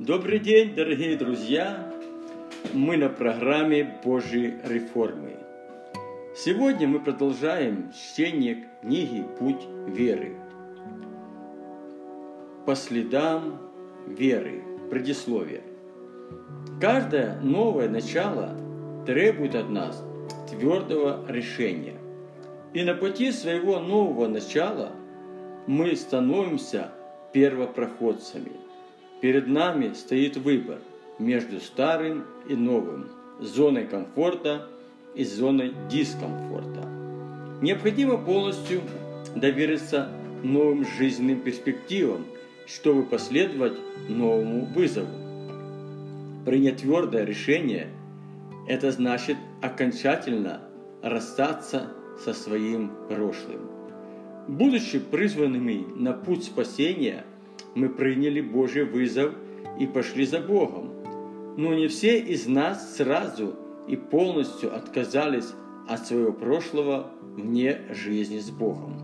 Добрый день, дорогие друзья! Мы на программе Божьей реформы. Сегодня мы продолжаем чтение книги «Путь веры». По следам веры. Предисловие. Каждое новое начало требует от нас твердого решения. И на пути своего нового начала мы становимся первопроходцами – Перед нами стоит выбор между старым и новым, зоной комфорта и зоной дискомфорта. Необходимо полностью довериться новым жизненным перспективам, чтобы последовать новому вызову. Принять твердое решение – это значит окончательно расстаться со своим прошлым. Будучи призванными на путь спасения – мы приняли Божий вызов и пошли за Богом. Но не все из нас сразу и полностью отказались от своего прошлого вне жизни с Богом.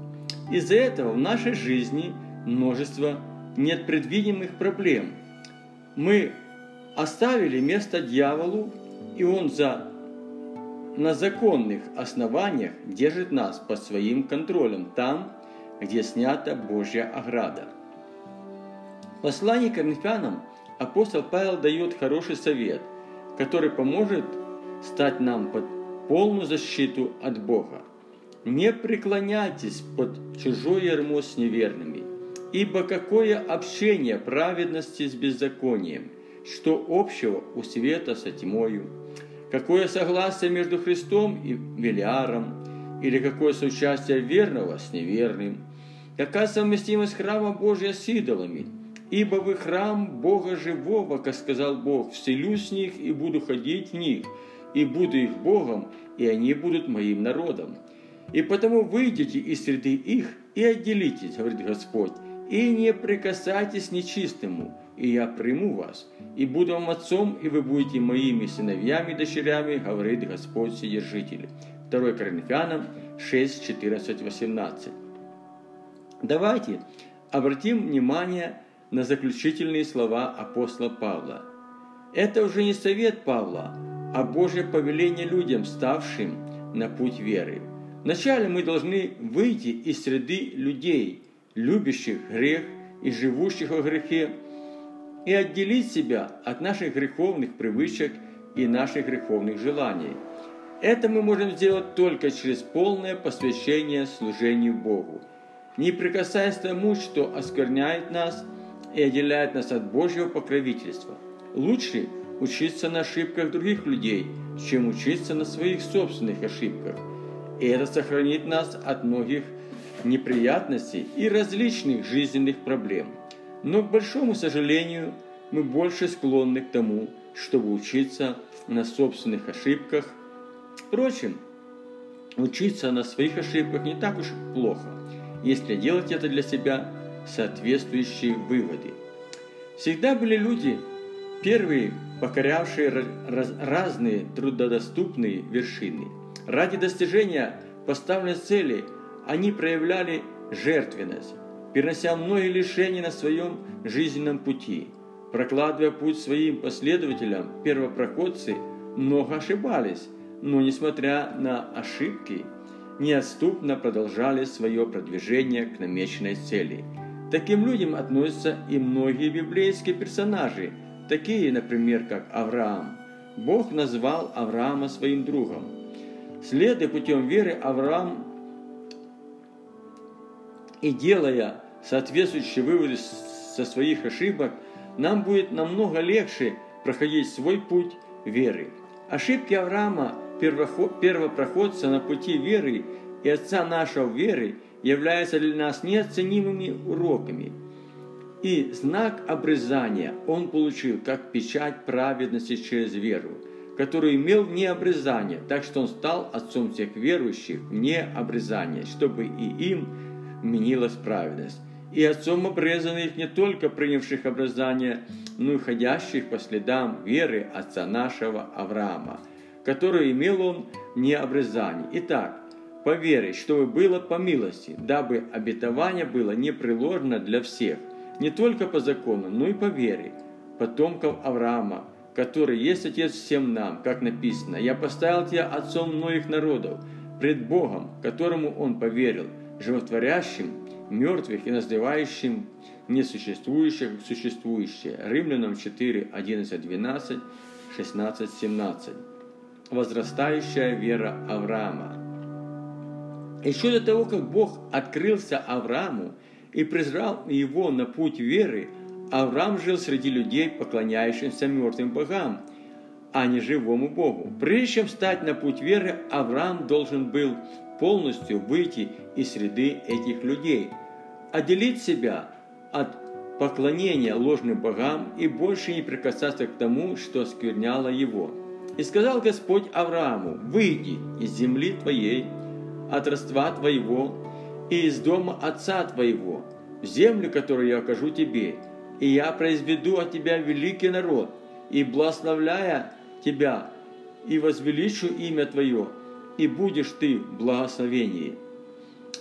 Из-за этого в нашей жизни множество непредвидимых проблем. Мы оставили место дьяволу, и он за на законных основаниях держит нас под своим контролем там, где снята Божья ограда. Послании Коринфянам апостол Павел дает хороший совет, который поможет стать нам под полную защиту от Бога. Не преклоняйтесь под чужое ярмо с неверными, ибо какое общение праведности с беззаконием, что общего у света со тьмою, какое согласие между Христом и Велиаром, или какое соучастие верного с неверным, какая совместимость храма Божия с идолами – Ибо вы храм Бога живого, как сказал Бог, вселюсь в них и буду ходить в них, и буду их Богом, и они будут моим народом. И потому выйдите из среды их и отделитесь, говорит Господь, и не прикасайтесь нечистому, и я приму вас, и буду вам отцом, и вы будете моими сыновьями и дочерями, говорит Господь Вседержитель. 2 Коринфянам 6, 14, 18. Давайте обратим внимание на заключительные слова апостола Павла. Это уже не совет Павла, а Божье повеление людям, ставшим на путь веры. Вначале мы должны выйти из среды людей, любящих грех и живущих во грехе, и отделить себя от наших греховных привычек и наших греховных желаний. Это мы можем сделать только через полное посвящение служению Богу, не прикасаясь к тому, что оскверняет нас – и отделяет нас от Божьего покровительства. Лучше учиться на ошибках других людей, чем учиться на своих собственных ошибках. И это сохранит нас от многих неприятностей и различных жизненных проблем. Но, к большому сожалению, мы больше склонны к тому, чтобы учиться на собственных ошибках. Впрочем, учиться на своих ошибках не так уж плохо, если делать это для себя соответствующие выводы. Всегда были люди, первые, покорявшие раз, разные трудодоступные вершины. Ради достижения поставленной цели они проявляли жертвенность, перенося многие лишения на своем жизненном пути. Прокладывая путь своим последователям, первопроходцы много ошибались, но, несмотря на ошибки, неотступно продолжали свое продвижение к намеченной цели – таким людям относятся и многие библейские персонажи, такие, например, как Авраам. Бог назвал Авраама своим другом. Следуя путем веры, Авраам и делая соответствующие выводы со своих ошибок, нам будет намного легче проходить свой путь веры. Ошибки Авраама, первопроходца на пути веры и отца нашего веры, являются для нас неоценимыми уроками. И знак обрезания он получил как печать праведности через веру, который имел вне обрезания, так что он стал отцом всех верующих вне обрезания, чтобы и им менилась праведность. И отцом обрезанных не только принявших обрезание, но и ходящих по следам веры отца нашего Авраама, который имел он не обрезание. Итак, по вере, чтобы было по милости, дабы обетование было непреложно для всех, не только по закону, но и по вере. потомков Авраама, который есть Отец всем нам, как написано, «Я поставил тебя отцом многих народов, пред Богом, которому он поверил, животворящим, мертвых и называющим несуществующих существующее». Римлянам 4, 11, 12, 16, 17. Возрастающая вера Авраама. Еще до того, как Бог открылся Аврааму и призвал его на путь веры, Авраам жил среди людей, поклоняющихся мертвым богам, а не живому Богу. Прежде чем стать на путь веры, Авраам должен был полностью выйти из среды этих людей, отделить себя от поклонения ложным богам и больше не прикасаться к тому, что оскверняло его. И сказал Господь Аврааму, «Выйди из земли твоей, от родства твоего и из дома отца твоего, в землю, которую я окажу тебе, и я произведу от тебя великий народ, и благословляя тебя, и возвеличу имя твое, и будешь ты в благословении.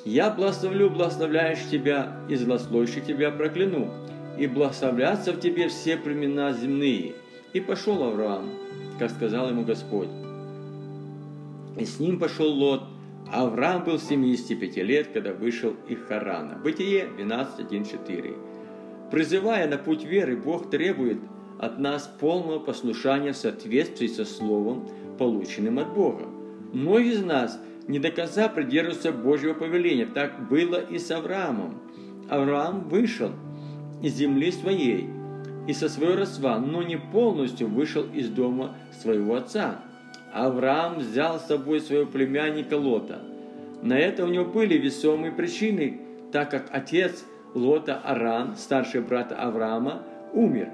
Я благословлю благословляющих тебя, и злословящих тебя прокляну, и благословлятся в тебе все племена земные. И пошел Авраам, как сказал ему Господь. И с ним пошел Лот, Авраам был 75 лет, когда вышел из Харана. Бытие 12.1.4. Призывая на путь веры, Бог требует от нас полного послушания в соответствии со Словом, полученным от Бога. Многие из нас не до конца придерживаются Божьего повеления. Так было и с Авраамом. Авраам вышел из земли своей и со своего родства, но не полностью вышел из дома своего отца. Авраам взял с собой своего племянника Лота. На это у него были весомые причины, так как отец – Лота Аран, старший брат Авраама, умер.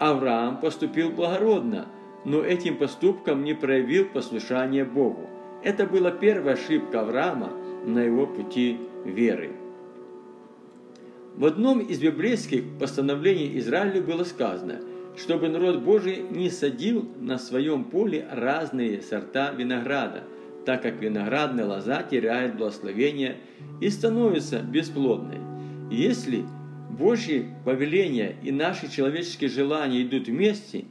Авраам поступил благородно, но этим поступком не проявил послушание Богу. Это была первая ошибка Авраама на его пути веры. В одном из библейских постановлений Израилю было сказано, чтобы народ Божий не садил на своем поле разные сорта винограда, так как виноградная лоза теряет благословение и становится бесплодной. Если Божьи повеления и наши человеческие желания идут вместе,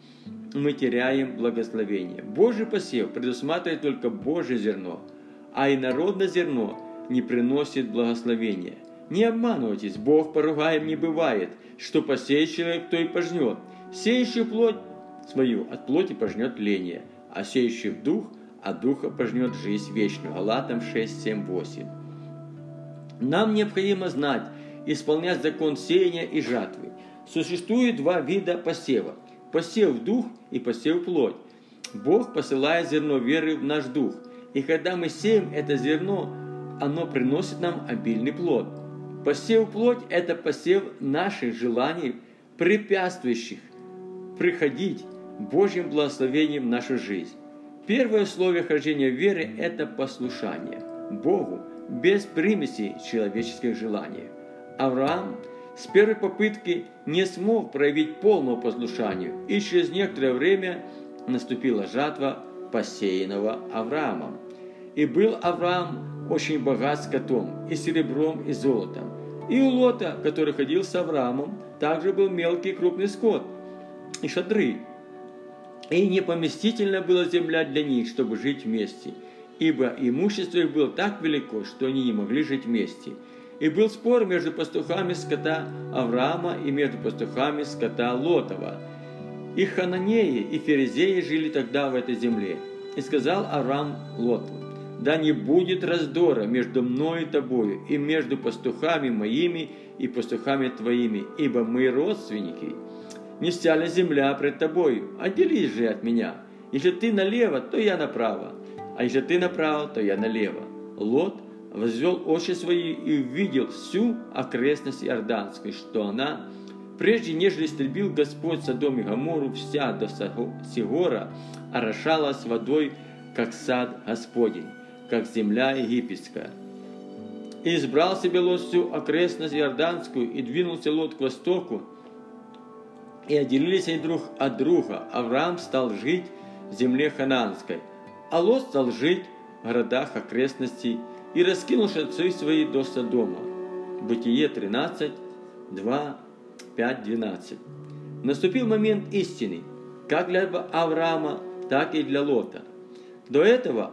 мы теряем благословение. Божий посев предусматривает только Божье зерно, а инородное зерно не приносит благословения. Не обманывайтесь, Бог поругаем не бывает, что посеет человек, то и пожнет. Сеющий плоть свою от плоти пожнет ление, а сеющий в дух от духа пожнет жизнь вечную. Галатам 6, 7, 8. Нам необходимо знать, исполнять закон сеяния и жатвы. Существует два вида посева. Посев в дух и посев плоть. Бог посылает зерно веры в наш дух. И когда мы сеем это зерно, оно приносит нам обильный плод. Посев плоть – это посев наших желаний, препятствующих приходить Божьим благословением в нашу жизнь. Первое условие хождения веры – это послушание Богу без примеси человеческих желаний. Авраам с первой попытки не смог проявить полного послушания, и через некоторое время наступила жатва посеянного Авраамом. И был Авраам очень богат скотом, и серебром, и золотом. И у Лота, который ходил с Авраамом, также был мелкий и крупный скот, и шадры. И непоместительно была земля для них, чтобы жить вместе, ибо имущество их было так велико, что они не могли жить вместе – и был спор между пастухами скота Авраама и между пастухами скота Лотова. И хананеи, и ферезеи жили тогда в этой земле. И сказал Авраам Лоту, «Да не будет раздора между мной и тобою, и между пастухами моими и пастухами твоими, ибо мы родственники. Не ли земля пред тобою? Отделись же от меня. Если ты налево, то я направо, а если ты направо, то я налево». Лот возвел очи свои и увидел всю окрестность Иорданской, что она, прежде нежели истребил Господь Содом и Гамору, вся до Сигора орошалась водой, как сад Господень, как земля египетская. И избрал себе Лот всю окрестность Иорданскую, и двинулся Лот к востоку, и отделились они друг от друга. Авраам стал жить в земле Хананской, а Лот стал жить в городах окрестностей и раскинул шацы свои до Содома. Бытие 13, 2, 5, 12. наступил момент истины, как для Авраама, так и для Лота. До этого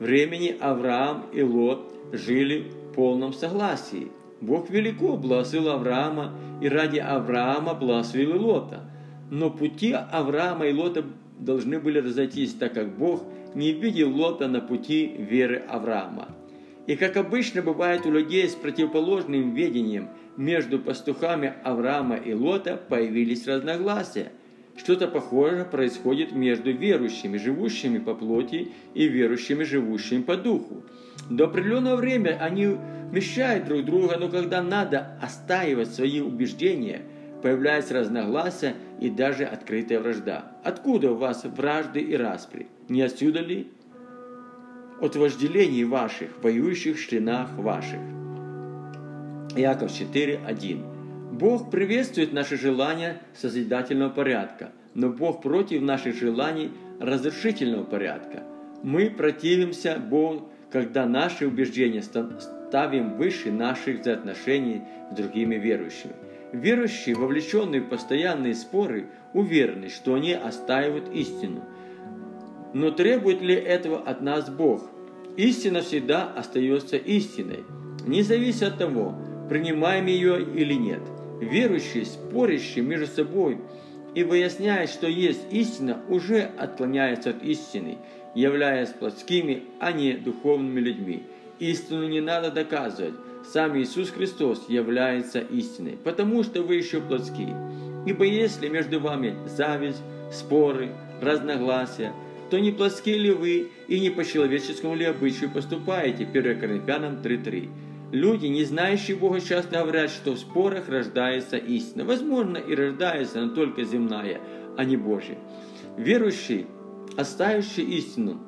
времени Авраам и Лот жили в полном согласии. Бог велико благословил Авраама, и ради Авраама благословил Лота. Но пути Авраама и Лота должны были разойтись, так как Бог не видел Лота на пути веры Авраама. И как обычно бывает у людей с противоположным видением, между пастухами Авраама и Лота появились разногласия. Что-то похожее происходит между верующими, живущими по плоти, и верующими, живущими по духу. До определенного времени они вмещают друг друга, но когда надо остаивать свои убеждения, появляется разногласия и даже открытая вражда. Откуда у вас вражды и распри? Не отсюда ли? От вожделений ваших, воюющих в членах ваших. Иаков 4.1. Бог приветствует наши желания созидательного порядка, но Бог против наших желаний разрушительного порядка. Мы противимся Богу, когда наши убеждения ставим выше наших взаимоотношений с другими верующими. Верующие, вовлеченные в постоянные споры, уверены, что они остаивают истину. Но требует ли этого от нас Бог? Истина всегда остается истиной, не зависит от того, принимаем ее или нет. Верующие, спорящие между собой и выясняя, что есть истина, уже отклоняются от истины, являясь плотскими, а не духовными людьми. Истину не надо доказывать. Сам Иисус Христос является истиной, потому что вы еще плотские. Ибо если между вами зависть, споры, разногласия, то не плотские ли вы и не по человеческому ли обычаю поступаете? 1 Коринфянам 3.3. Люди, не знающие Бога, часто говорят, что в спорах рождается истина. Возможно, и рождается, но только земная, а не Божья. Верующие, оставившие истину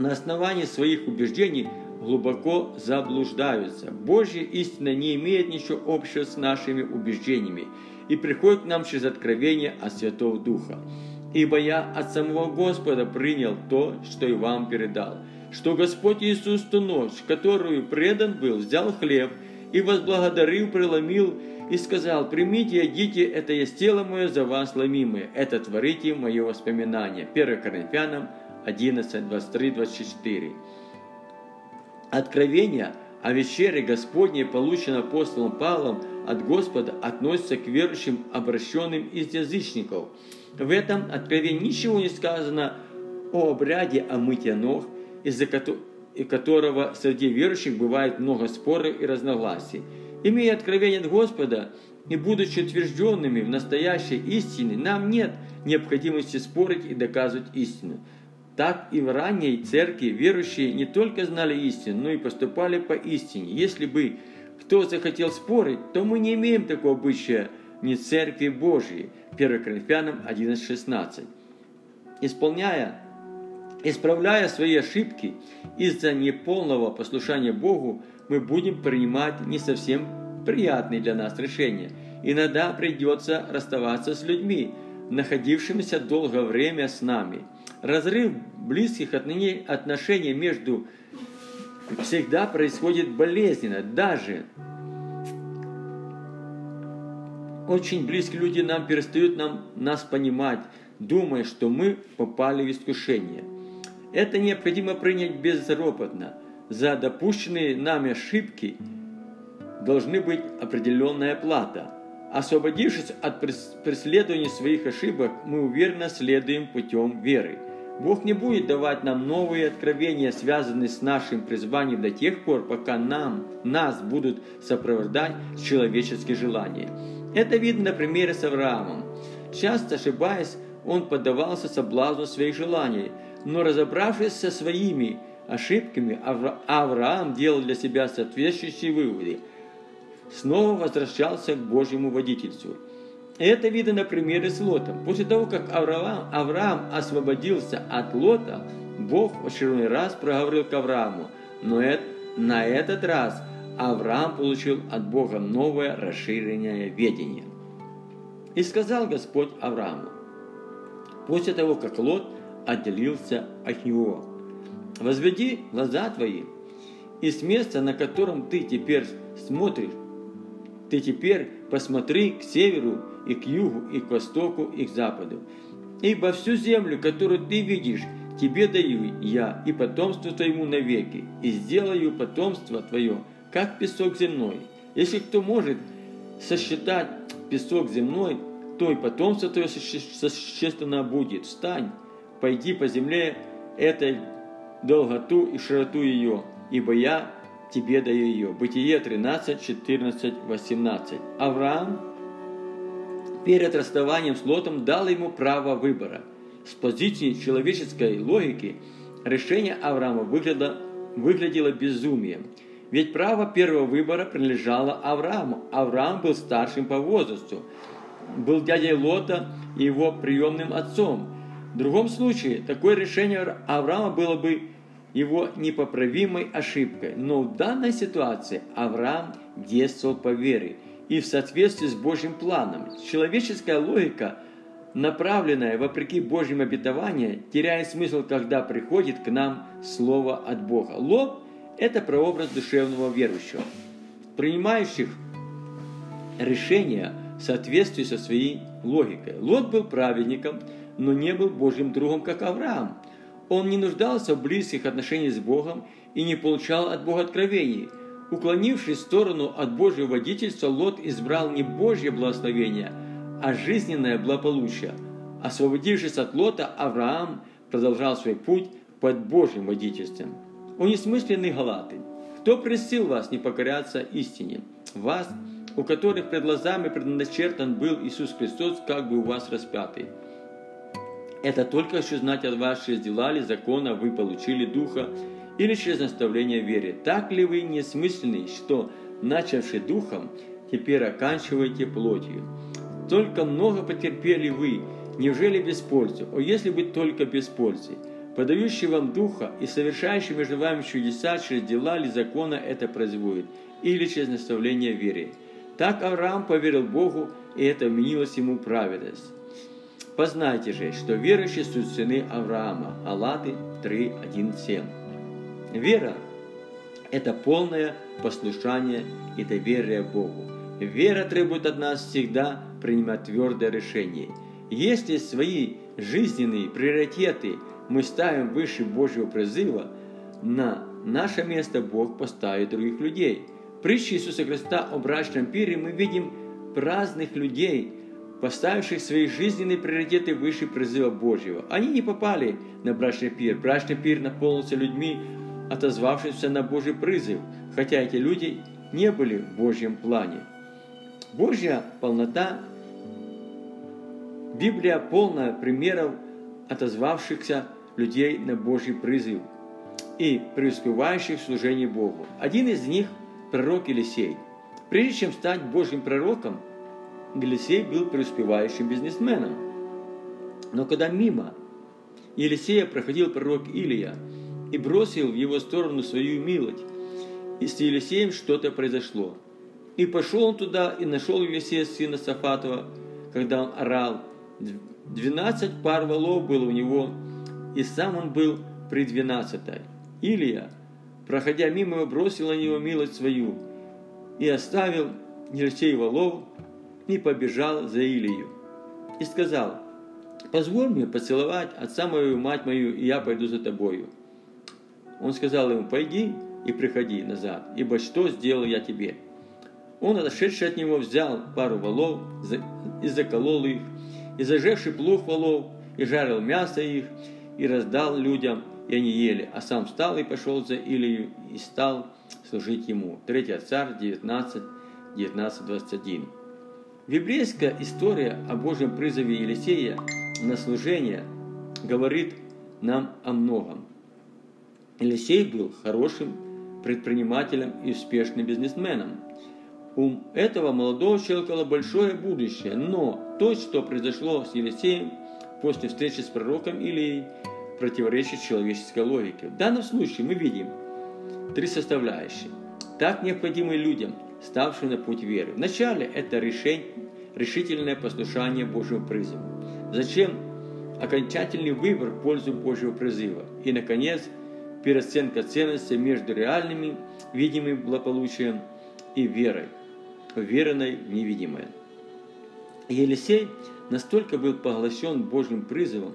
на основании своих убеждений, глубоко заблуждаются. Божья истина не имеет ничего общего с нашими убеждениями и приходит к нам через откровение от Святого Духа. Ибо я от самого Господа принял то, что и вам передал – что Господь Иисус ту ночь, которую предан был, взял хлеб и возблагодарил, преломил и сказал, примите, едите, это есть тело мое за вас ломимое, это творите мое воспоминание. 1 Коринфянам 11, 23, 24. Откровение о вечере Господней, полученное апостолом Павлом от Господа, относится к верующим, обращенным из язычников. В этом откровении ничего не сказано о обряде омытия ног – из-за которого среди верующих бывает много споров и разногласий. Имея откровение от Господа и будучи утвержденными в настоящей истине, нам нет необходимости спорить и доказывать истину. Так и в ранней церкви верующие не только знали истину, но и поступали по истине. Если бы кто захотел спорить, то мы не имеем такого обычая не церкви Божьей. 1 Коринфянам 11.16. Исполняя Исправляя свои ошибки из-за неполного послушания Богу, мы будем принимать не совсем приятные для нас решения. Иногда придется расставаться с людьми, находившимися долгое время с нами. Разрыв близких отношений между всегда происходит болезненно, даже очень близкие люди нам перестают нам, нас понимать, думая, что мы попали в искушение – это необходимо принять безропотно. За допущенные нами ошибки должны быть определенная плата. Освободившись от преследования своих ошибок, мы уверенно следуем путем веры. Бог не будет давать нам новые откровения, связанные с нашим призванием до тех пор, пока нам, нас будут сопровождать человеческие желания. Это видно на примере с Авраамом. Часто ошибаясь, он поддавался соблазну своих желаний – но разобравшись со своими ошибками, Авраам делал для себя соответствующие выводы. Снова возвращался к Божьему водительству. Это видно на примере с Лотом. После того, как Авраам, Авраам освободился от Лота, Бог в очередной раз проговорил к Аврааму. Но это, на этот раз Авраам получил от Бога новое расширенное ведение. И сказал Господь Аврааму, после того, как Лот отделился от него. Возведи глаза твои, и с места, на котором ты теперь смотришь, Ты теперь посмотри к северу и к югу, и к востоку, и к западу. Ибо всю землю, которую ты видишь, тебе даю я и потомство твоему навеки, и сделаю потомство твое, как песок земной. Если кто может сосчитать песок земной, то и потомство твое существенно будет. Встань, пойди по земле этой долготу и широту ее, ибо я тебе даю ее. Бытие 13, 14, 18. Авраам перед расставанием с Лотом дал ему право выбора. С позиции человеческой логики решение Авраама выглядело, выглядело безумием. Ведь право первого выбора принадлежало Аврааму. Авраам был старшим по возрасту, был дядей Лота и его приемным отцом. В другом случае, такое решение Авраама было бы его непоправимой ошибкой. Но в данной ситуации Авраам действовал по вере и в соответствии с Божьим планом. Человеческая логика, направленная вопреки Божьим обетованиям, теряет смысл, когда приходит к нам Слово от Бога. Лоб – это прообраз душевного верующего, принимающих решения в соответствии со своей логикой. Лот был праведником, но не был Божьим другом, как Авраам – он не нуждался в близких отношениях с Богом и не получал от Бога откровений. Уклонившись в сторону от Божьего водительства, Лот избрал не Божье благословение, а жизненное благополучие. Освободившись от Лота, Авраам продолжал свой путь под Божьим водительством. О несмысленные галаты! Кто пресил вас не покоряться истине? Вас, у которых пред глазами предначертан был Иисус Христос, как бы у вас распятый. Это только что знать от вас, через дела ли закона вы получили Духа, или через наставление вере. Так ли вы несмысленный, что, начавший Духом, теперь оканчиваете плотью? Только много потерпели вы, неужели без пользы? О, если бы только без пользы! Подающий вам Духа и совершающий между вами чудеса через дела ли закона это производит, или через наставление вере. Так Авраам поверил Богу, и это вменилось ему праведность. Познайте же, что верующие суть сыны Авраама. Аллаты 3, 1, 7. Вера – это полное послушание и доверие Богу. Вера требует от нас всегда принимать твердое решение. Если свои жизненные приоритеты мы ставим выше Божьего призыва, на наше место Бог поставит других людей. В притче Иисуса Христа о брачном пире мы видим праздных людей – поставивших свои жизненные приоритеты выше призыва Божьего. Они не попали на брачный пир. Брачный пир наполнился людьми, отозвавшимся на Божий призыв, хотя эти люди не были в Божьем плане. Божья полнота, Библия полна примеров отозвавшихся людей на Божий призыв и преуспевающих в служении Богу. Один из них – пророк Елисей. Прежде чем стать Божьим пророком – Елисей был преуспевающим бизнесменом. Но когда мимо Елисея проходил пророк Илия и бросил в его сторону свою милость, и с Елисеем что-то произошло. И пошел он туда и нашел Елисея, сына Сафатова, когда он орал. Двенадцать пар волов было у него, и сам он был при двенадцатой. Илия, проходя мимо бросил на него милость свою и оставил Елисей волов и побежал за Илию. И сказал, позволь мне поцеловать отца мою мать мою, и я пойду за тобою. Он сказал ему, пойди и приходи назад, ибо что сделал я тебе? Он, отошедший от него, взял пару волов и заколол их, и зажевший плуг волов, и жарил мясо их, и раздал людям, и они ели. А сам встал и пошел за Илию, и стал служить ему. 3 царь 19, 19, 21. Библейская история о Божьем призыве Елисея на служение говорит нам о многом. Елисей был хорошим предпринимателем и успешным бизнесменом. У этого молодого человека было большое будущее, но то, что произошло с Елисеем после встречи с пророком Илией, противоречит человеческой логике. В данном случае мы видим три составляющие, так необходимые людям – ставшую на путь веры. Вначале это решение, решительное послушание Божьему призыву. Зачем окончательный выбор в пользу Божьего призыва. И, наконец, переоценка ценности между реальными, видимым благополучием и верой. уверенной в невидимое. Елисей настолько был поглощен Божьим призывом,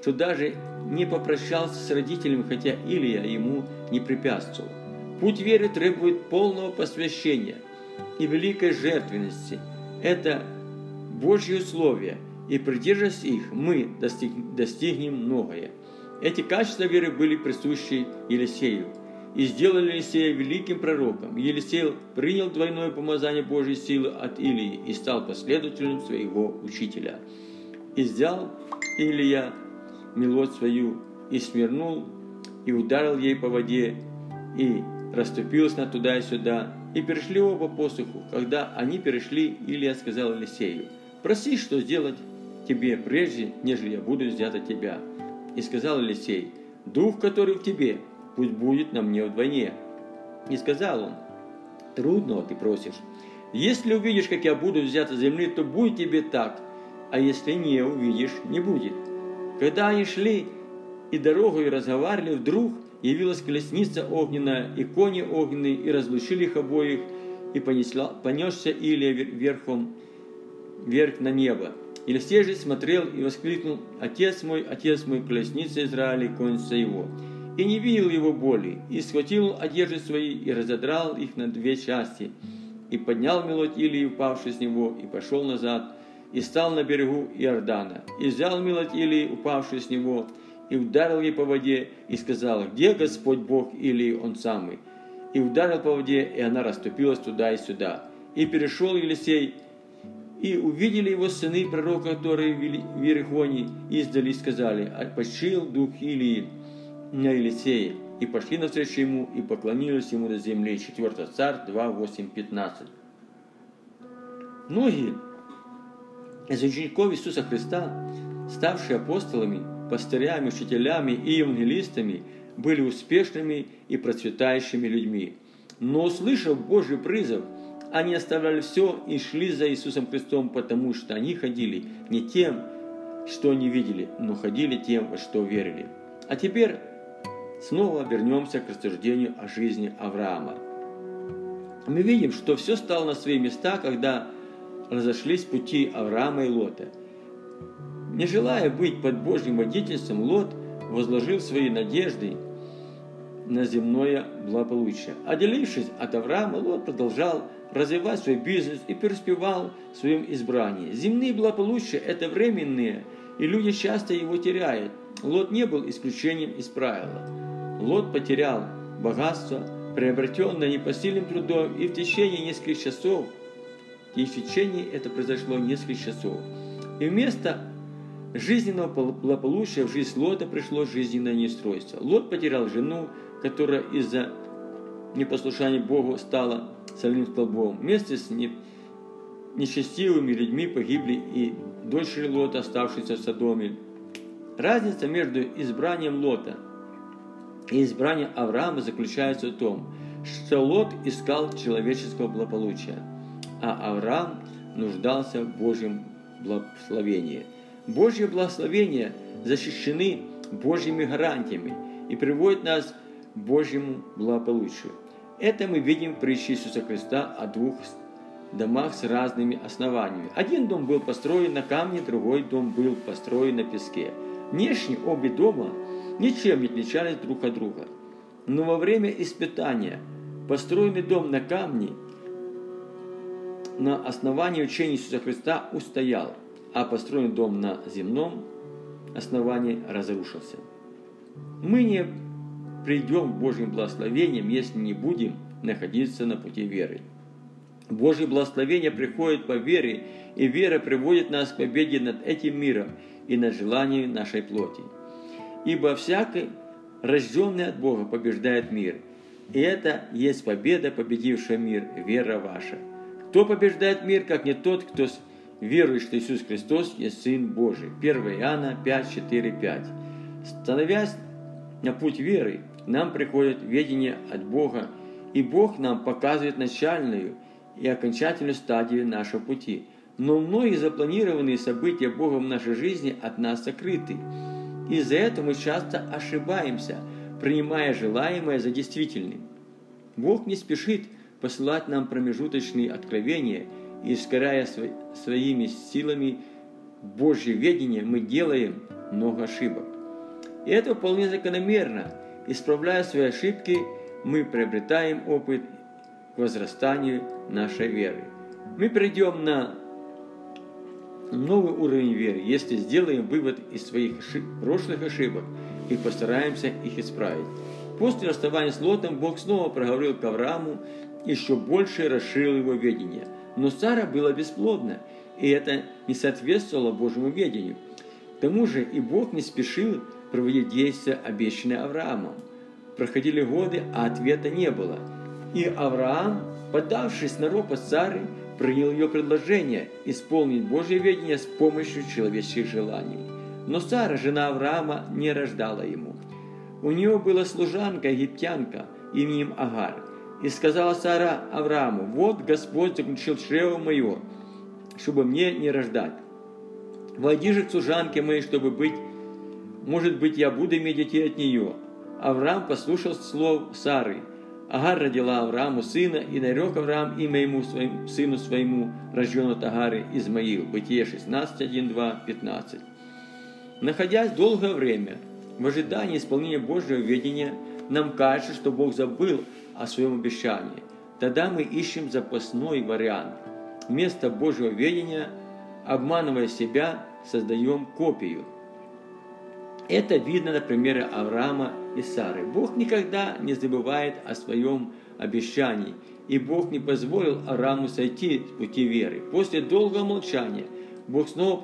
что даже не попрощался с родителями, хотя Илия ему не препятствовал. Путь веры требует полного посвящения и великой жертвенности. Это Божьи условия, и придерживаясь их, мы достиг, достигнем многое. Эти качества веры были присущи Елисею и сделали Елисея великим пророком. Елисей принял двойное помазание Божьей силы от Илии и стал последователем своего учителя. И взял Илия милость свою и смирнул, и ударил ей по воде, и расступилась на туда и сюда, и перешли оба посуху. Когда они перешли, Илия сказал Елисею, «Проси, что сделать тебе прежде, нежели я буду взят от тебя». И сказал Елисей, «Дух, который в тебе, пусть будет на мне вдвойне». И сказал он, «Трудного ты просишь. Если увидишь, как я буду взят от земли, то будет тебе так, а если не увидишь, не будет». Когда они шли и дорогой разговаривали, вдруг явилась колесница огненная и кони огненные, и разлучили их обоих, и понесла, понесся Илия верхом, вверх на небо. Елисей же смотрел и воскликнул, «Отец мой, отец мой, колесница Израиля, конница его!» И не видел его боли, и схватил одежды свои, и разодрал их на две части, и поднял мелодь Илии, упавший с него, и пошел назад, и стал на берегу Иордана, и взял милость Илии, упавший с него, и ударил ей по воде, и сказал, где Господь Бог или Он самый? И ударил по воде, и она расступилась туда и сюда. И перешел Елисей, и увидели его сыны пророка, которые в Ерехоне, издали и сказали, «Отпочил дух Илии на Елисея». И пошли навстречу ему, и поклонились ему до земли. 4 царь 2, 8, 15. Многие из учеников Иисуса Христа, ставшие апостолами, пастырями, учителями и евангелистами, были успешными и процветающими людьми. Но услышав Божий призыв, они оставляли все и шли за Иисусом Христом, потому что они ходили не тем, что они видели, но ходили тем, во что верили. А теперь снова вернемся к рассуждению о жизни Авраама. Мы видим, что все стало на свои места, когда разошлись пути Авраама и Лота. Не желая быть под Божьим водительством, Лот возложил свои надежды на земное благополучие. Отделившись от Авраама, Лот продолжал развивать свой бизнес и преуспевал в своем избрании. Земные благополучия – это временные, и люди часто его теряют. Лот не был исключением из правила. Лот потерял богатство, приобретенное непосильным трудом, и в течение нескольких часов – и в течение это произошло несколько часов. И вместо жизненного благополучия в жизнь Лота пришло жизненное неустройство. Лот потерял жену, которая из-за непослушания Богу стала соляным столбом. Вместе с нечестивыми людьми погибли и дочери Лота, оставшиеся в Содоме. Разница между избранием Лота и избранием Авраама заключается в том, что Лот искал человеческого благополучия – а Авраам нуждался в Божьем благословении. Божье благословение защищены Божьими гарантиями и приводят нас к Божьему благополучию. Это мы видим притче Иисуса Христа о двух домах с разными основаниями. Один дом был построен на камне, другой дом был построен на песке. Внешне обе дома ничем не отличались друг от друга. Но во время испытания построенный дом на камне на основании учения Иисуса Христа устоял, а построенный дом на земном основании разрушился. Мы не придем к Божьим благословениям, если не будем находиться на пути веры. Божье благословение приходит по вере, и вера приводит нас к победе над этим миром и над желанием нашей плоти. Ибо всякий, рожденный от Бога, побеждает мир. И это есть победа, победившая мир, вера ваша. Кто побеждает мир, как не тот, кто верует, что Иисус Христос есть Сын Божий? 1 Иоанна 5, 4, 5. Становясь на путь веры, нам приходит ведение от Бога, и Бог нам показывает начальную и окончательную стадию нашего пути. Но многие запланированные события Богом в нашей жизни от нас сокрыты. Из-за этого мы часто ошибаемся, принимая желаемое за действительным. Бог не спешит посылать нам промежуточные откровения, и ускоряя своими силами Божье ведение, мы делаем много ошибок. И это вполне закономерно. Исправляя свои ошибки, мы приобретаем опыт к возрастанию нашей веры. Мы придем на новый уровень веры, если сделаем вывод из своих ошиб, прошлых ошибок и постараемся их исправить. После расставания с Лотом Бог снова проговорил к Аврааму, еще больше расширил его видение. Но Сара была бесплодна, и это не соответствовало Божьему ведению. К тому же и Бог не спешил проводить действия, обещанные Авраамом. Проходили годы, а ответа не было. И Авраам, поддавшись на ропот Сары, принял ее предложение исполнить Божье ведение с помощью человеческих желаний. Но Сара, жена Авраама, не рождала ему. У нее была служанка египтянка именем Агар. И сказала Сара Аврааму, вот Господь заключил чрево мое, чтобы мне не рождать. Войди же к служанке моей, чтобы быть, может быть, я буду иметь детей от нее. Авраам послушал слов Сары. Агар родила Аврааму сына, и нарек Авраам имя ему, своим, сыну своему, рожденного от Агары, Измаил. Бытие 16, 1, 2, 15. Находясь долгое время в ожидании исполнения Божьего ведения, нам кажется, что Бог забыл о своем обещании. Тогда мы ищем запасной вариант. Вместо Божьего ведения, обманывая себя, создаем копию. Это видно на примере Авраама и Сары. Бог никогда не забывает о своем обещании, и Бог не позволил Аврааму сойти с пути веры. После долгого молчания Бог снова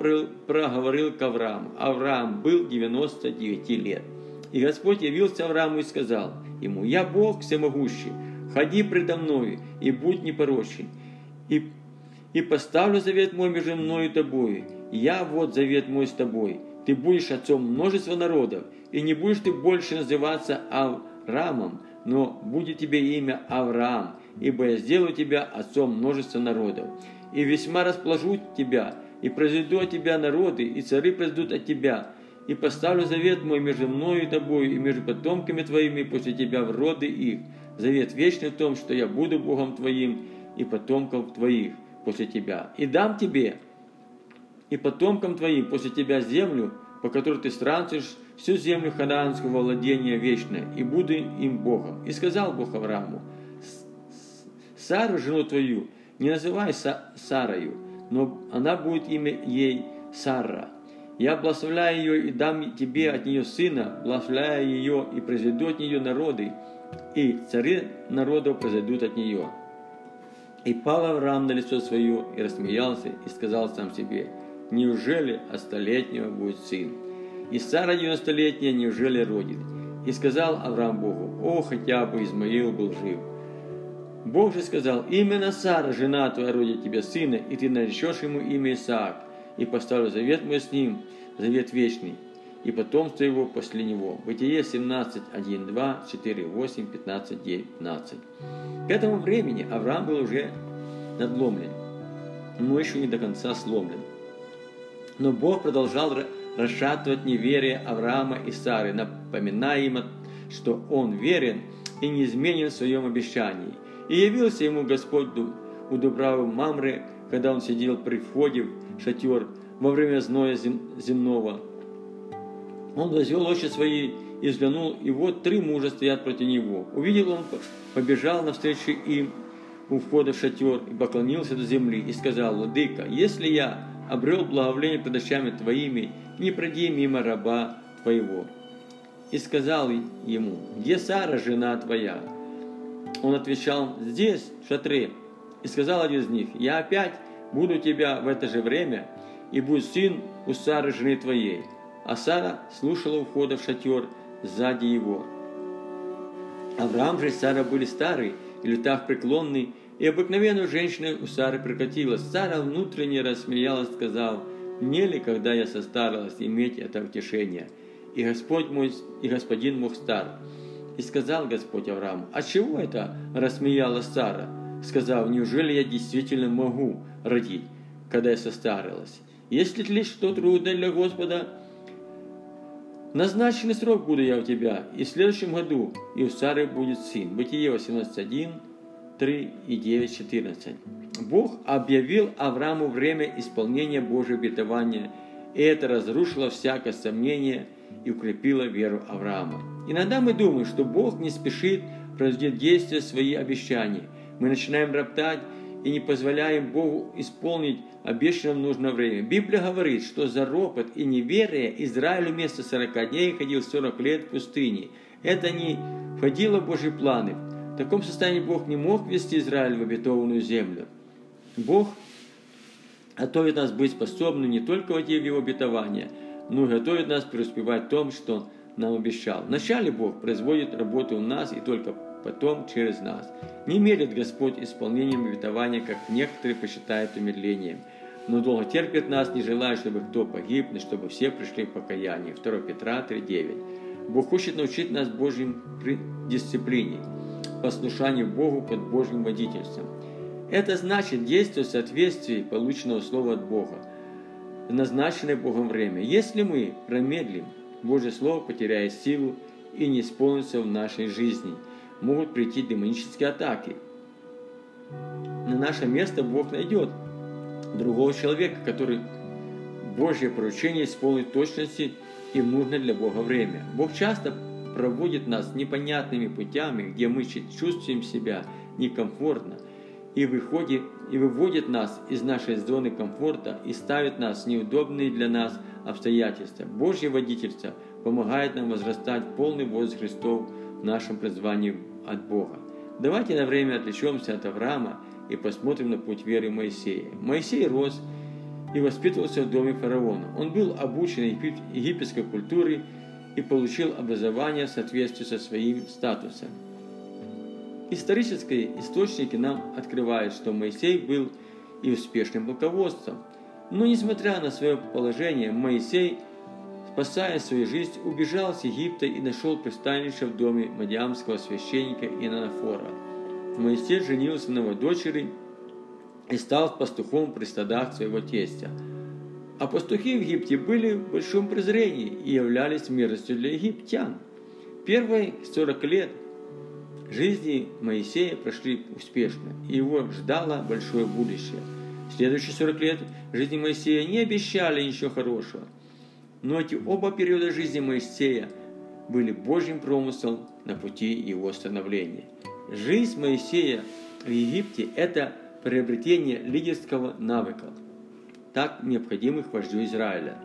проговорил к Аврааму. Авраам был 99 лет. И Господь явился Аврааму и сказал ему, «Я Бог всемогущий, ходи предо мною и будь непорочен, и, и поставлю завет мой между мною и тобою. Я вот завет мой с тобой, ты будешь отцом множества народов, и не будешь ты больше называться Авраамом, но будет тебе имя Авраам, ибо я сделаю тебя отцом множества народов. И весьма расположу тебя, и произведу от тебя народы, и цари произойдут от тебя, и поставлю завет мой между мною и тобою, и между потомками твоими после тебя в роды их. Завет вечный в том, что я буду Богом твоим и потомков твоих после тебя. И дам тебе и потомкам твоим после тебя землю, по которой ты странствуешь, всю землю ханаанского владения вечное, и буду им Богом. И сказал Бог Аврааму, Сару, жену твою, не называй Сарою, но она будет имя ей Сара. Я благословляю ее и дам тебе от нее сына, благословляю ее и произведу от нее народы, и цари народов произойдут от нее. И пал Авраам на лицо свое, и рассмеялся, и сказал сам себе, неужели от столетнего будет сын? И Сара девяностолетняя неужели родит? И сказал Авраам Богу, о, хотя бы Измаил был жив. Бог же сказал, именно Сара, жена твоя, родит тебе сына, и ты наречешь ему имя Исаак, и поставлю завет мой с ним, завет вечный, и потомство его после него. Бытие 17, 1, 2, 4, 8, 15, 19. К этому времени Авраам был уже надломлен, но еще не до конца сломлен. Но Бог продолжал расшатывать неверие Авраама и Сары, напоминая им, что он верен и неизменен в своем обещании. И явился ему Господь у Дубравы Мамры, когда он сидел при входе в шатер во время зноя земного. Он возвел очи свои и взглянул, и вот три мужа стоят против него. Увидел он, побежал навстречу им у входа в шатер и поклонился до земли и сказал, «Владыка, если я обрел благоволение пред очами Твоими, не пройди мимо раба Твоего». И сказал ему, «Где Сара, жена Твоя?» Он отвечал, «Здесь, в шатре». И сказал один из них, «Я опять буду тебя в это же время, и будет сын у Сары, жены твоей». А Сара слушала у входа в шатер сзади его. Авраам же и Сара были старые, и летах преклонный, и обыкновенную женщину у Сары прекратилась. Сара внутренне рассмеялась, сказав, «Мне ли, когда я состарилась, иметь это утешение? И Господь мой, и Господин мой стар». И сказал Господь Авраам, «А чего это?» – рассмеялась Сара, сказав, «Неужели я действительно могу родить, когда я состарилась? Если ли что трудное для Господа, назначенный срок буду я у тебя, и в следующем году и у Сары будет сын». Бытие 18.1, 3 и 9, 14. Бог объявил Аврааму время исполнения Божьего обетования, и это разрушило всякое сомнение и укрепило веру Авраама. Иногда мы думаем, что Бог не спешит производить действия свои обещания. Мы начинаем роптать и не позволяем Богу исполнить обещанное в нужное время. Библия говорит, что за ропот и неверие Израилю вместо 40 дней ходил 40 лет в пустыне. Это не входило в Божьи планы. В таком состоянии Бог не мог вести Израиль в обетованную землю. Бог готовит нас быть способными не только войти в Его обетование, но и готовит нас преуспевать в том, что Он нам обещал. Вначале Бог производит работу у нас и только потом через нас. Не мерит Господь исполнением обетования, как некоторые посчитают умерлением, но долго терпит нас, не желая, чтобы кто погиб, но чтобы все пришли к покаянию. 2 Петра 3,9. Бог хочет научить нас Божьим дисциплине, послушанию Богу под Божьим водительством. Это значит действовать в соответствии полученного слова от Бога, в назначенное Богом время. Если мы промедлим, Божье Слово потеряет силу и не исполнится в нашей жизни. Могут прийти демонические атаки. На наше место Бог найдет другого человека, который Божье поручение исполнит точности и в нужное для Бога время. Бог часто проводит нас непонятными путями, где мы чувствуем себя некомфортно, и, выходит, и выводит нас из нашей зоны комфорта и ставит нас в неудобные для нас обстоятельства. Божье водительство помогает нам возрастать полный возраст Христов в нашем призвании от Бога. Давайте на время отвлечемся от Авраама и посмотрим на путь веры Моисея. Моисей рос и воспитывался в доме фараона. Он был обучен египетской культуре и получил образование в соответствии со своим статусом. Исторические источники нам открывают, что Моисей был и успешным полководцем. Но несмотря на свое положение, Моисей, спасая свою жизнь, убежал с Египта и нашел пристанище в доме мадиамского священника Инанафора. Моисей женился на его дочери и стал пастухом при стадах своего тестя. А пастухи в Египте были в большом презрении и являлись мерзостью для египтян. Первые 40 лет – Жизни Моисея прошли успешно, и его ждало большое будущее. Следующие 40 лет жизни Моисея не обещали ничего хорошего. Но эти оба периода жизни Моисея были Божьим промыслом на пути его становления. Жизнь Моисея в Египте – это приобретение лидерского навыка, так необходимых вождю Израиля.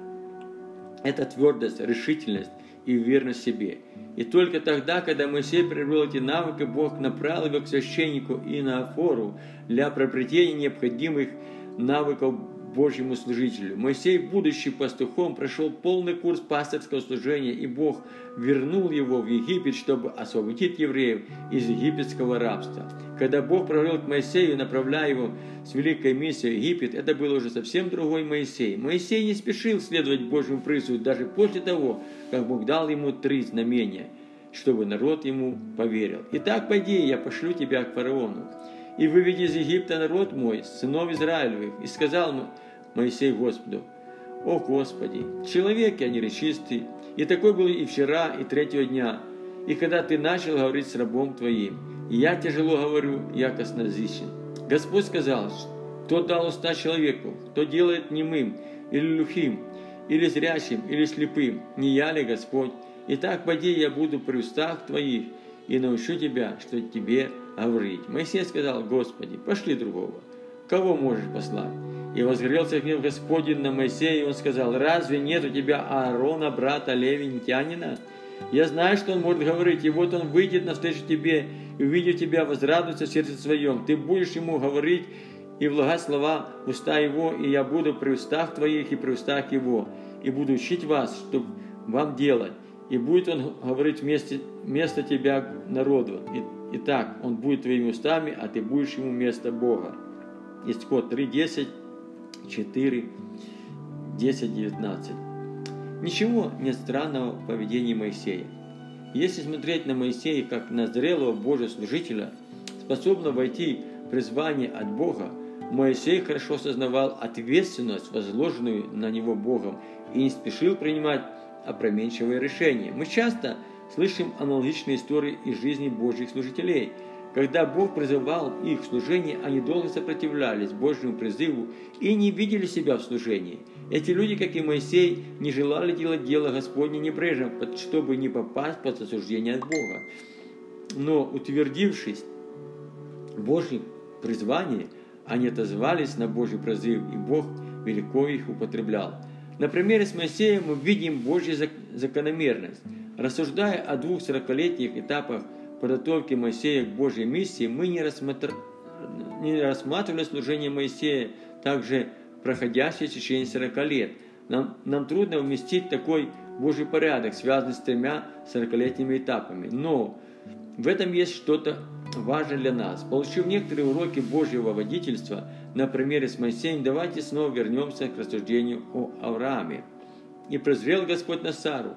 Это твердость, решительность и уверенность в себе – и только тогда, когда Моисей приобрел эти навыки, Бог направил его к священнику и на афору для приобретения необходимых навыков Божьему служителю. Моисей, будучи пастухом, прошел полный курс пасторского служения, и Бог вернул его в Египет, чтобы освободить евреев из египетского рабства. Когда Бог провел к Моисею, направляя его с великой миссией в Египет, это был уже совсем другой Моисей. Моисей не спешил следовать Божьему призыву даже после того, как Бог дал ему три знамения, чтобы народ ему поверил. «Итак, пойди, я пошлю тебя к фараону, и выведи из Египта народ мой, сынов Израилевых». И сказал Моисей Господу, «О Господи, человеки они речистые, и такой был и вчера, и третьего дня, и когда ты начал говорить с рабом твоим, и я тяжело говорю, я косноязычен». Господь сказал, кто дал уста человеку, кто делает немым или люхим, или зрячим, или слепым, не я ли Господь? Итак, поди, я буду при устах твоих и научу тебя, что тебе говорить. Моисей сказал, Господи, пошли другого. Кого можешь послать? И возгорелся гнев Господень на Моисея, и он сказал, разве нет у тебя Аарона, брата Левинтянина? Я знаю, что он может говорить, и вот он выйдет навстречу тебе, и увидев тебя, возрадуется в сердце своем. Ты будешь ему говорить и влагать слова в уста его, и я буду при устах твоих и при устах его, и буду учить вас, чтобы вам делать. И будет он говорить вместе, вместо тебя народу. И так, он будет твоими устами, а ты будешь ему вместо Бога. Исход 3, 10, 4, 10, 19. Ничего нет странного в поведении Моисея. Если смотреть на Моисея как на зрелого Божьего служителя, способного войти в призвание от Бога, Моисей хорошо осознавал ответственность, возложенную на него Богом, и не спешил принимать опрометчивые решения. Мы часто слышим аналогичные истории из жизни Божьих служителей, Когда Бог призывал их в служение, они долго сопротивлялись Божьему призыву и не видели себя в служении. Эти люди, как и Моисей, не желали делать дело Господне небрежно, чтобы не попасть под осуждение от Бога. Но, утвердившись в Божьем призвании, они отозвались на Божий призыв, и Бог велико их употреблял. На примере с Моисеем мы видим Божью закономерность. Рассуждая о двух сорокалетних этапах подготовки Моисея к Божьей миссии, мы не, рассмотр... не рассматривали служение Моисея также проходящее в течение 40 лет. Нам, нам трудно вместить такой Божий порядок, связанный с тремя 40-летними этапами. Но в этом есть что-то важное для нас. Получив некоторые уроки Божьего водительства на примере с Моисеем, давайте снова вернемся к рассуждению о Аврааме. «И презрел Господь на Сару,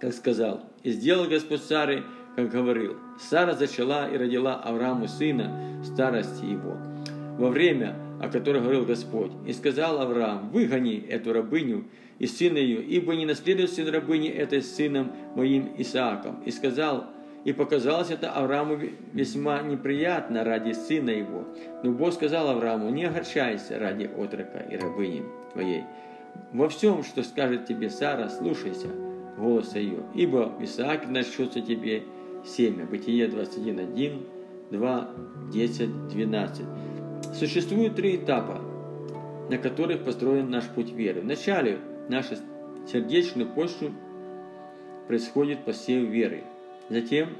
как сказал, и сделал Господь Сары, как говорил. Сара зачала и родила Аврааму сына старости его, во время, о котором говорил Господь. И сказал Авраам, выгони эту рабыню и сына ее, ибо не наследует сын рабыни этой сыном моим Исааком. И сказал, и показалось это Аврааму весьма неприятно ради сына его. Но Бог сказал Аврааму, не огорчайся ради отрока и рабыни твоей. Во всем, что скажет тебе Сара, слушайся голоса ее, ибо в Исааке начнется тебе семя. Бытие 21, 1, 2, 10, 12. Существует три этапа, на которых построен наш путь веры. Вначале наша сердечную почту происходит посев веры. Затем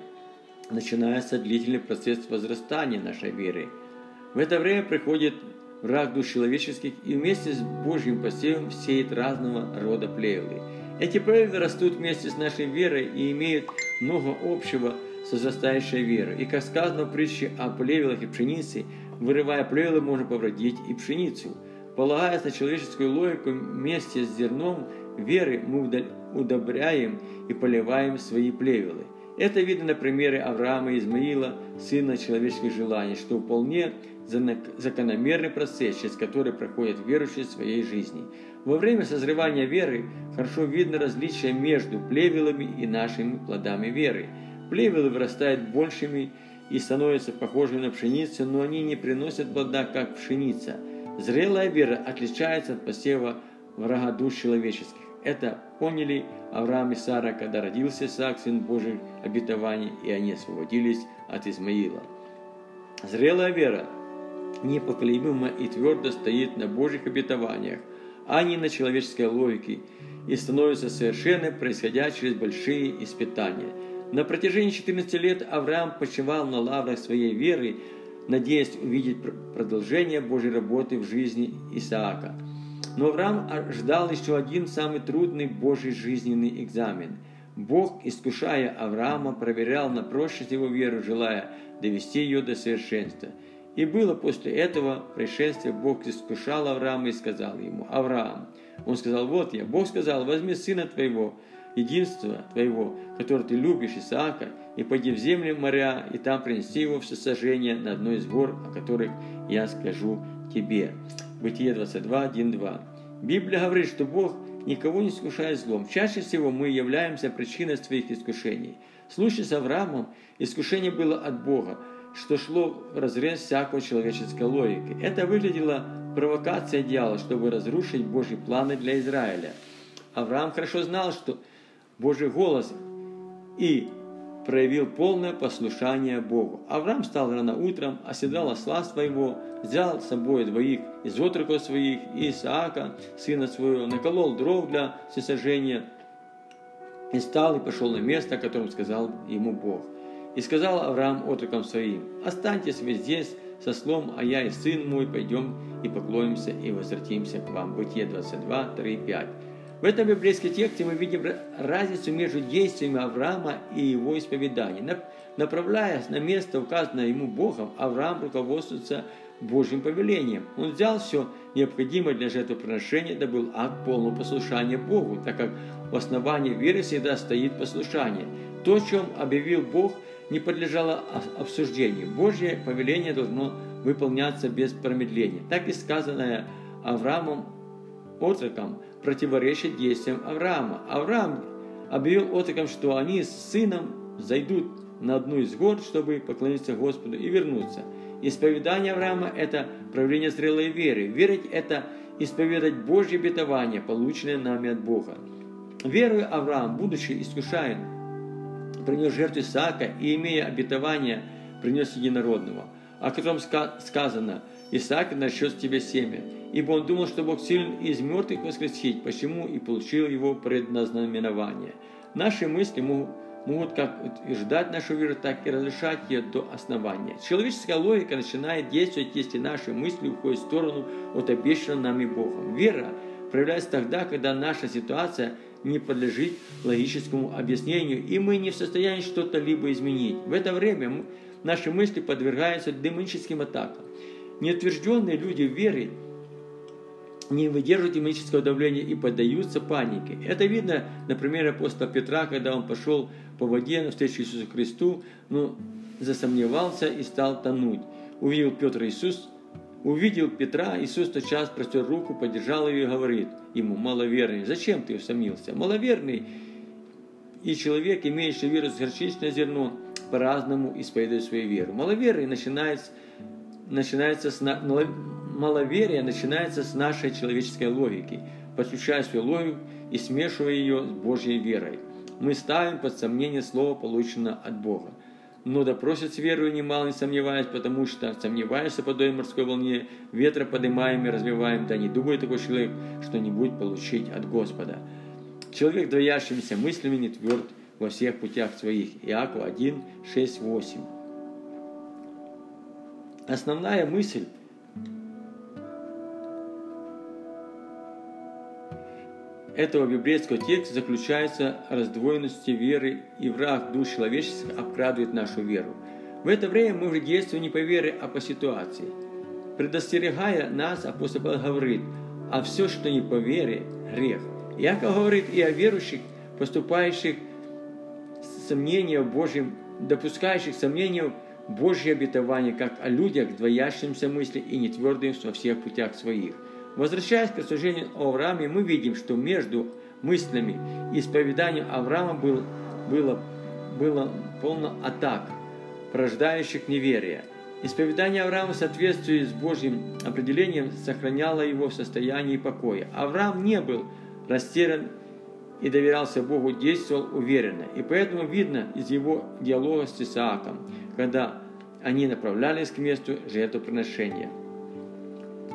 начинается длительный процесс возрастания нашей веры. В это время приходит враг душ человеческих и вместе с Божьим посевом сеет разного рода плевелы. Эти плевелы растут вместе с нашей верой и имеют много общего с возрастающей верой. И как сказано в притче о плевелах и пшенице, вырывая плевелы, можно повредить и пшеницу. Полагаясь на человеческую логику, вместе с зерном веры мы удобряем и поливаем свои плевелы. Это видно на примере Авраама и Измаила, сына человеческих желаний, что вполне закономерный процесс, через который проходят верующие в своей жизни. Во время созревания веры хорошо видно различие между плевелами и нашими плодами веры. Плевелы вырастают большими и становятся похожими на пшеницу, но они не приносят плода, как пшеница. Зрелая вера отличается от посева врага душ человеческих. Это поняли Авраам и Сара, когда родился Исаак, сын Божий обетований, и они освободились от Измаила. Зрелая вера непоколебимо и твердо стоит на Божьих обетованиях, а не на человеческой логике, и становится совершенной, происходя через большие испытания. На протяжении 14 лет Авраам почивал на лаврах своей веры, надеясь увидеть продолжение Божьей работы в жизни Исаака – но Авраам ждал еще один самый трудный Божий жизненный экзамен. Бог, искушая Авраама, проверял на прочность его веру, желая довести ее до совершенства. И было после этого происшествия, Бог искушал Авраама и сказал ему, «Авраам». Он сказал, «Вот я». Бог сказал, «Возьми сына твоего, единства твоего, который ты любишь, Исаака, и пойди в землю моря, и там принеси его в сожжение на одной из гор, о которых я скажу тебе». Бытие 22, 1, 2. Библия говорит, что Бог никого не искушает злом. Чаще всего мы являемся причиной своих искушений. В случае с Авраамом искушение было от Бога, что шло в разрез всякой человеческой логики. Это выглядело провокацией дьявола, чтобы разрушить Божьи планы для Израиля. Авраам хорошо знал, что Божий голос и проявил полное послушание Богу. Авраам встал рано утром, оседал осла своего, взял с собой двоих из отроков своих и Исаака, сына своего, наколол дров для всесожжения и стал и пошел на место, о котором сказал ему Бог. И сказал Авраам отрокам своим, «Останьтесь вы здесь со слом, а я и сын мой пойдем и поклонимся и возвратимся к вам». Бытие 22, 3, 5. В этом библейском тексте мы видим разницу между действиями Авраама и его исповеданием. Направляясь на место, указанное ему Богом, Авраам руководствуется Божьим повелением. Он взял все необходимое для жертвоприношения, это был акт полного послушания Богу, так как в основании веры всегда стоит послушание. То, чем объявил Бог, не подлежало обсуждению. Божье повеление должно выполняться без промедления. Так и сказанное Авраамом отроком противоречит действиям Авраама. Авраам объявил отрокам, что они с сыном зайдут на одну из гор, чтобы поклониться Господу и вернуться. Исповедание Авраама – это проявление зрелой веры. Верить – это исповедать Божье обетование, полученное нами от Бога. Веруя Авраам, будучи искушаем, принес жертву Исаака и, имея обетование, принес единородного, о котором сказано «Исаак начнет тебе семя». Ибо он думал, что Бог силен из мертвых воскресить, почему и получил его предназнаменование. Наши мысли могут как утверждать нашу веру, так и разрешать ее до основания. Человеческая логика начинает действовать, если наши мысли уходят в сторону от обещанного нами Богом. Вера проявляется тогда, когда наша ситуация не подлежит логическому объяснению, и мы не в состоянии что-то либо изменить. В это время наши мысли подвергаются демоническим атакам. Неутвержденные люди веры не выдерживают демонического давления и поддаются панике. Это видно, например, апостола Петра, когда он пошел по воде навстречу Иисусу Христу, но засомневался и стал тонуть. Увидел Петр Иисус, увидел Петра, Иисус тотчас простер руку, поддержал ее и говорит ему, маловерный, зачем ты усомнился? Маловерный и человек, имеющий веру с горчичное зерно, по-разному исповедует свою веру. Маловерный начинается, начинается с, маловерие начинается с нашей человеческой логики, подключая свою логику и смешивая ее с Божьей верой мы ставим под сомнение слово, полученное от Бога. Но допросят с верою немало не сомневаясь, потому что сомневаешься подобие морской волне, ветра поднимаем и развиваем, да не думает такой человек что-нибудь получить от Господа. Человек, двоящимися мыслями, не тверд во всех путях своих. Иаков 1, 6, 8. Основная мысль этого библейского текста заключается раздвоенности веры, и враг душ человеческих обкрадывает нашу веру. В это время мы уже действуем не по вере, а по ситуации. Предостерегая нас, апостол Павел говорит, а все, что не по вере, грех. Яков говорит и о верующих, поступающих сомнения в Божьем, допускающих сомнения в Божье обетование, как о людях, двоящимся мысли и нетвердым во всех путях своих. Возвращаясь к рассуждению о Аврааме, мы видим, что между мыслями и исповеданием Авраама был, было, было полно атак, порождающих неверие. Исповедание Авраама в соответствии с Божьим определением сохраняло его в состоянии покоя. Авраам не был растерян и доверялся Богу, действовал уверенно. И поэтому видно из его диалога с Исааком, когда они направлялись к месту жертвоприношения –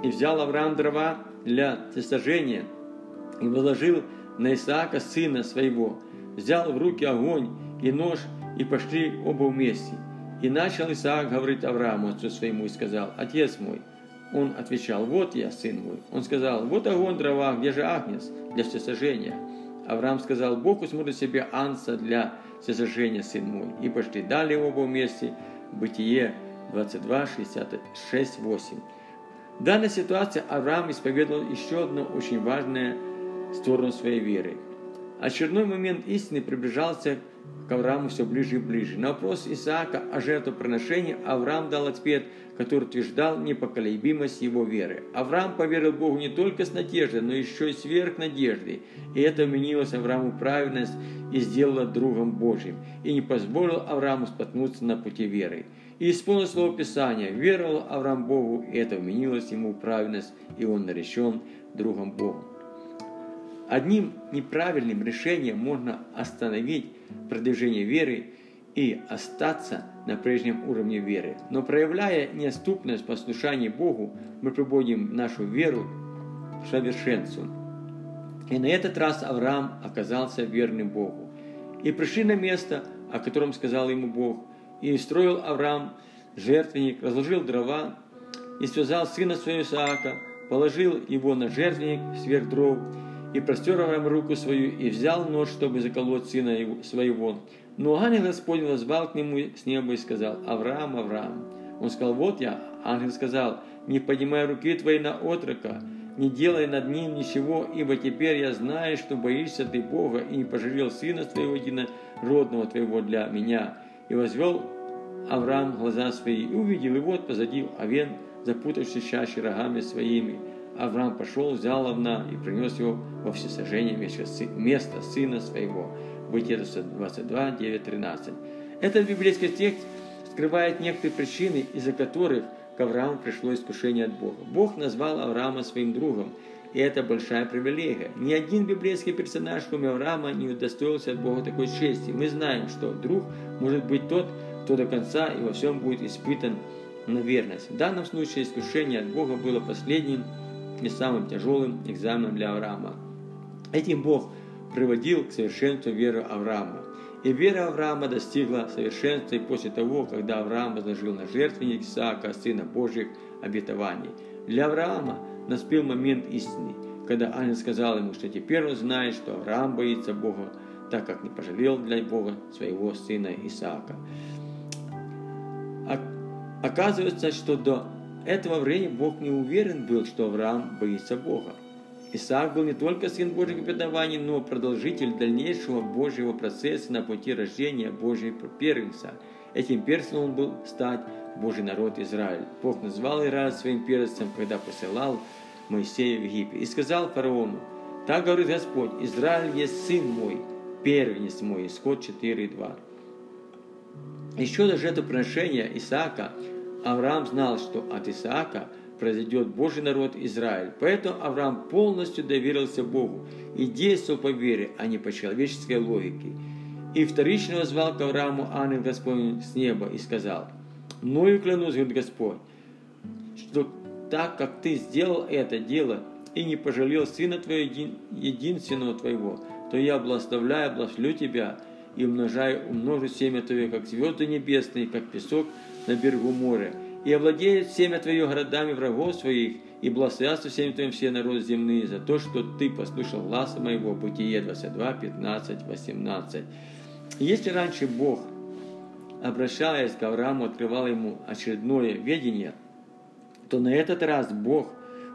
и взял Авраам дрова для сожжения и возложил на Исаака сына своего. Взял в руки огонь и нож, и пошли оба вместе. И начал Исаак говорить Аврааму, отцу своему, и сказал, «Отец мой». Он отвечал, «Вот я, сын мой». Он сказал, «Вот огонь дрова, где же Агнес для всесожжения?» Авраам сказал, «Бог усмотрит себе анса для всесожжения, сын мой». И пошли далее оба вместе. Бытие 22, 66, 8. В данной ситуации Авраам исповедовал еще одну очень важную сторону своей веры. Очередной момент истины приближался к Аврааму все ближе и ближе. На вопрос Исаака о жертвоприношении Авраам дал ответ, который утверждал непоколебимость его веры. Авраам поверил Богу не только с надеждой, но еще и сверх надежды. И это вменилось Аврааму праведность и сделало другом Божьим. И не позволил Аврааму споткнуться на пути веры. И исполнил слово Писания. Веровал Авраам Богу, и это вменилось ему праведность, и он наречен другом Богу. Одним неправильным решением можно остановить продвижение веры и остаться на прежнем уровне веры. Но проявляя неоступность послушания Богу, мы приводим нашу веру к совершенству. И на этот раз Авраам оказался верным Богу. И пришли на место, о котором сказал ему Бог, и строил Авраам жертвенник, разложил дрова, и связал сына своего Исаака, положил его на жертвенник сверх дров, и простер Авраам руку свою, и взял нож, чтобы заколоть сына его, своего. Но ангел Господень возвал к нему с неба и сказал, Авраам, Авраам. Он сказал, вот я. Ангел сказал, не поднимай руки твои на отрока, не делай над ним ничего, ибо теперь я знаю, что боишься ты Бога и не пожалел сына твоего единородного твоего для меня и возвел Авраам глаза свои, и увидел, и вот позади овен, запутавшись чаще рогами своими. Авраам пошел, взял овна и принес его во всесожжение место сына своего. Бытие 22, 9, 13. Этот библейский текст скрывает некоторые причины, из-за которых к Аврааму пришло искушение от Бога. Бог назвал Авраама своим другом, и это большая привилегия. Ни один библейский персонаж, кроме Авраама, не удостоился от Бога такой чести. Мы знаем, что друг может быть тот, кто до конца и во всем будет испытан на верность. В данном случае искушение от Бога было последним и самым тяжелым экзаменом для Авраама. Этим Бог приводил к совершенству веры Авраама. И вера Авраама достигла совершенства и после того, когда Авраам возложил на жертвенник Исаака, сына Божьих, обетований. Для Авраама наступил момент истины, когда ангел сказал ему, что теперь он знает, что Авраам боится Бога, так как не пожалел для Бога своего сына Исаака. Оказывается, что до этого времени Бог не уверен был, что Авраам боится Бога. Исаак был не только сын Божьих обетований, но продолжитель дальнейшего Божьего процесса на пути рождения Божьего первенца. Этим первенцем он был стать Божий народ Израиль. Бог назвал Израиль своим первенцем, когда посылал Моисея в Египет. И сказал фараону, так говорит Господь, Израиль есть сын мой, первенец мой. Исход 4.2. Еще до жертвоприношения Исаака Авраам знал, что от Исаака – произойдет Божий народ Израиль. Поэтому Авраам полностью доверился Богу и действовал по вере, а не по человеческой логике. И вторично возвал к Аврааму ангел Господень с неба и сказал, «Мною клянусь, говорит Господь, что так как ты сделал это дело и не пожалел сына твоего единственного твоего, то я благословляю, благословлю тебя и умножаю, умножу семя твое, как звезды небесные, как песок на берегу моря, и овладеет семя твое городами врагов своих, и благословятся всеми твоим все народы земные за то, что ты послушал гласа моего. Бытие 22, 15, 18. Если раньше Бог, обращаясь к Аврааму, открывал ему очередное ведение, то на этот раз Бог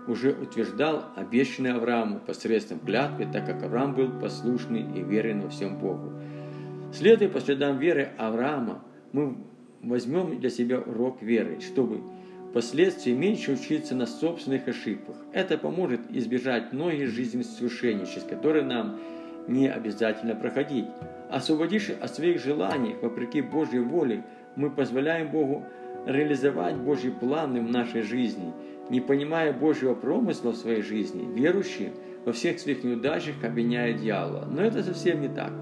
уже утверждал обещанное Аврааму посредством клятвы, так как Авраам был послушный и верен во всем Богу. Следуя по следам веры Авраама, мы возьмем для себя урок веры, чтобы впоследствии меньше учиться на собственных ошибках. Это поможет избежать многих жизненных свершений, через которые нам не обязательно проходить. Освободившись от своих желаний, вопреки Божьей воле, мы позволяем Богу реализовать Божьи планы в нашей жизни. Не понимая Божьего промысла в своей жизни, верующие во всех своих неудачах обвиняют дьявола. Но это совсем не так.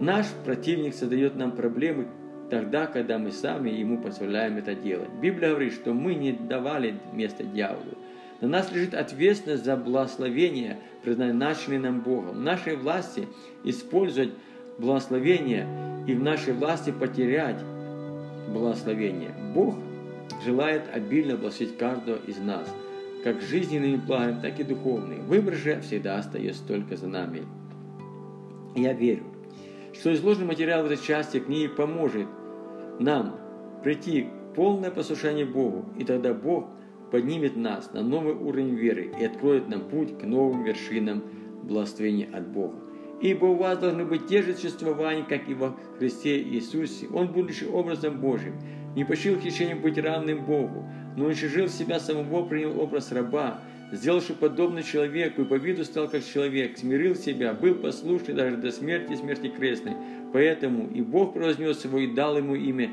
Наш противник создает нам проблемы тогда, когда мы сами ему позволяем это делать. Библия говорит, что мы не давали место дьяволу. На нас лежит ответственность за благословение, предназначенное нам Богом. В нашей власти использовать благословение и в нашей власти потерять благословение. Бог желает обильно благословить каждого из нас, как жизненными благами, так и духовными. Выбор же всегда остается только за нами. Я верю, что изложенный материал в этой части книги поможет нам прийти к полное послушание Богу, и тогда Бог поднимет нас на новый уровень веры и откроет нам путь к новым вершинам благословения от Бога. Ибо у вас должны быть те же существования, как и во Христе Иисусе. Он, будучи образом Божьим, не почил хищением быть равным Богу, но уничижил себя самого, принял образ раба, сделавший подобно человеку, и по виду стал как человек, смирил себя, был послушный даже до смерти смерти крестной. Поэтому и Бог произнес его и дал ему имя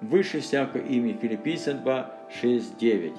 выше всякого имя. Филиппийцам 2, 6, 9.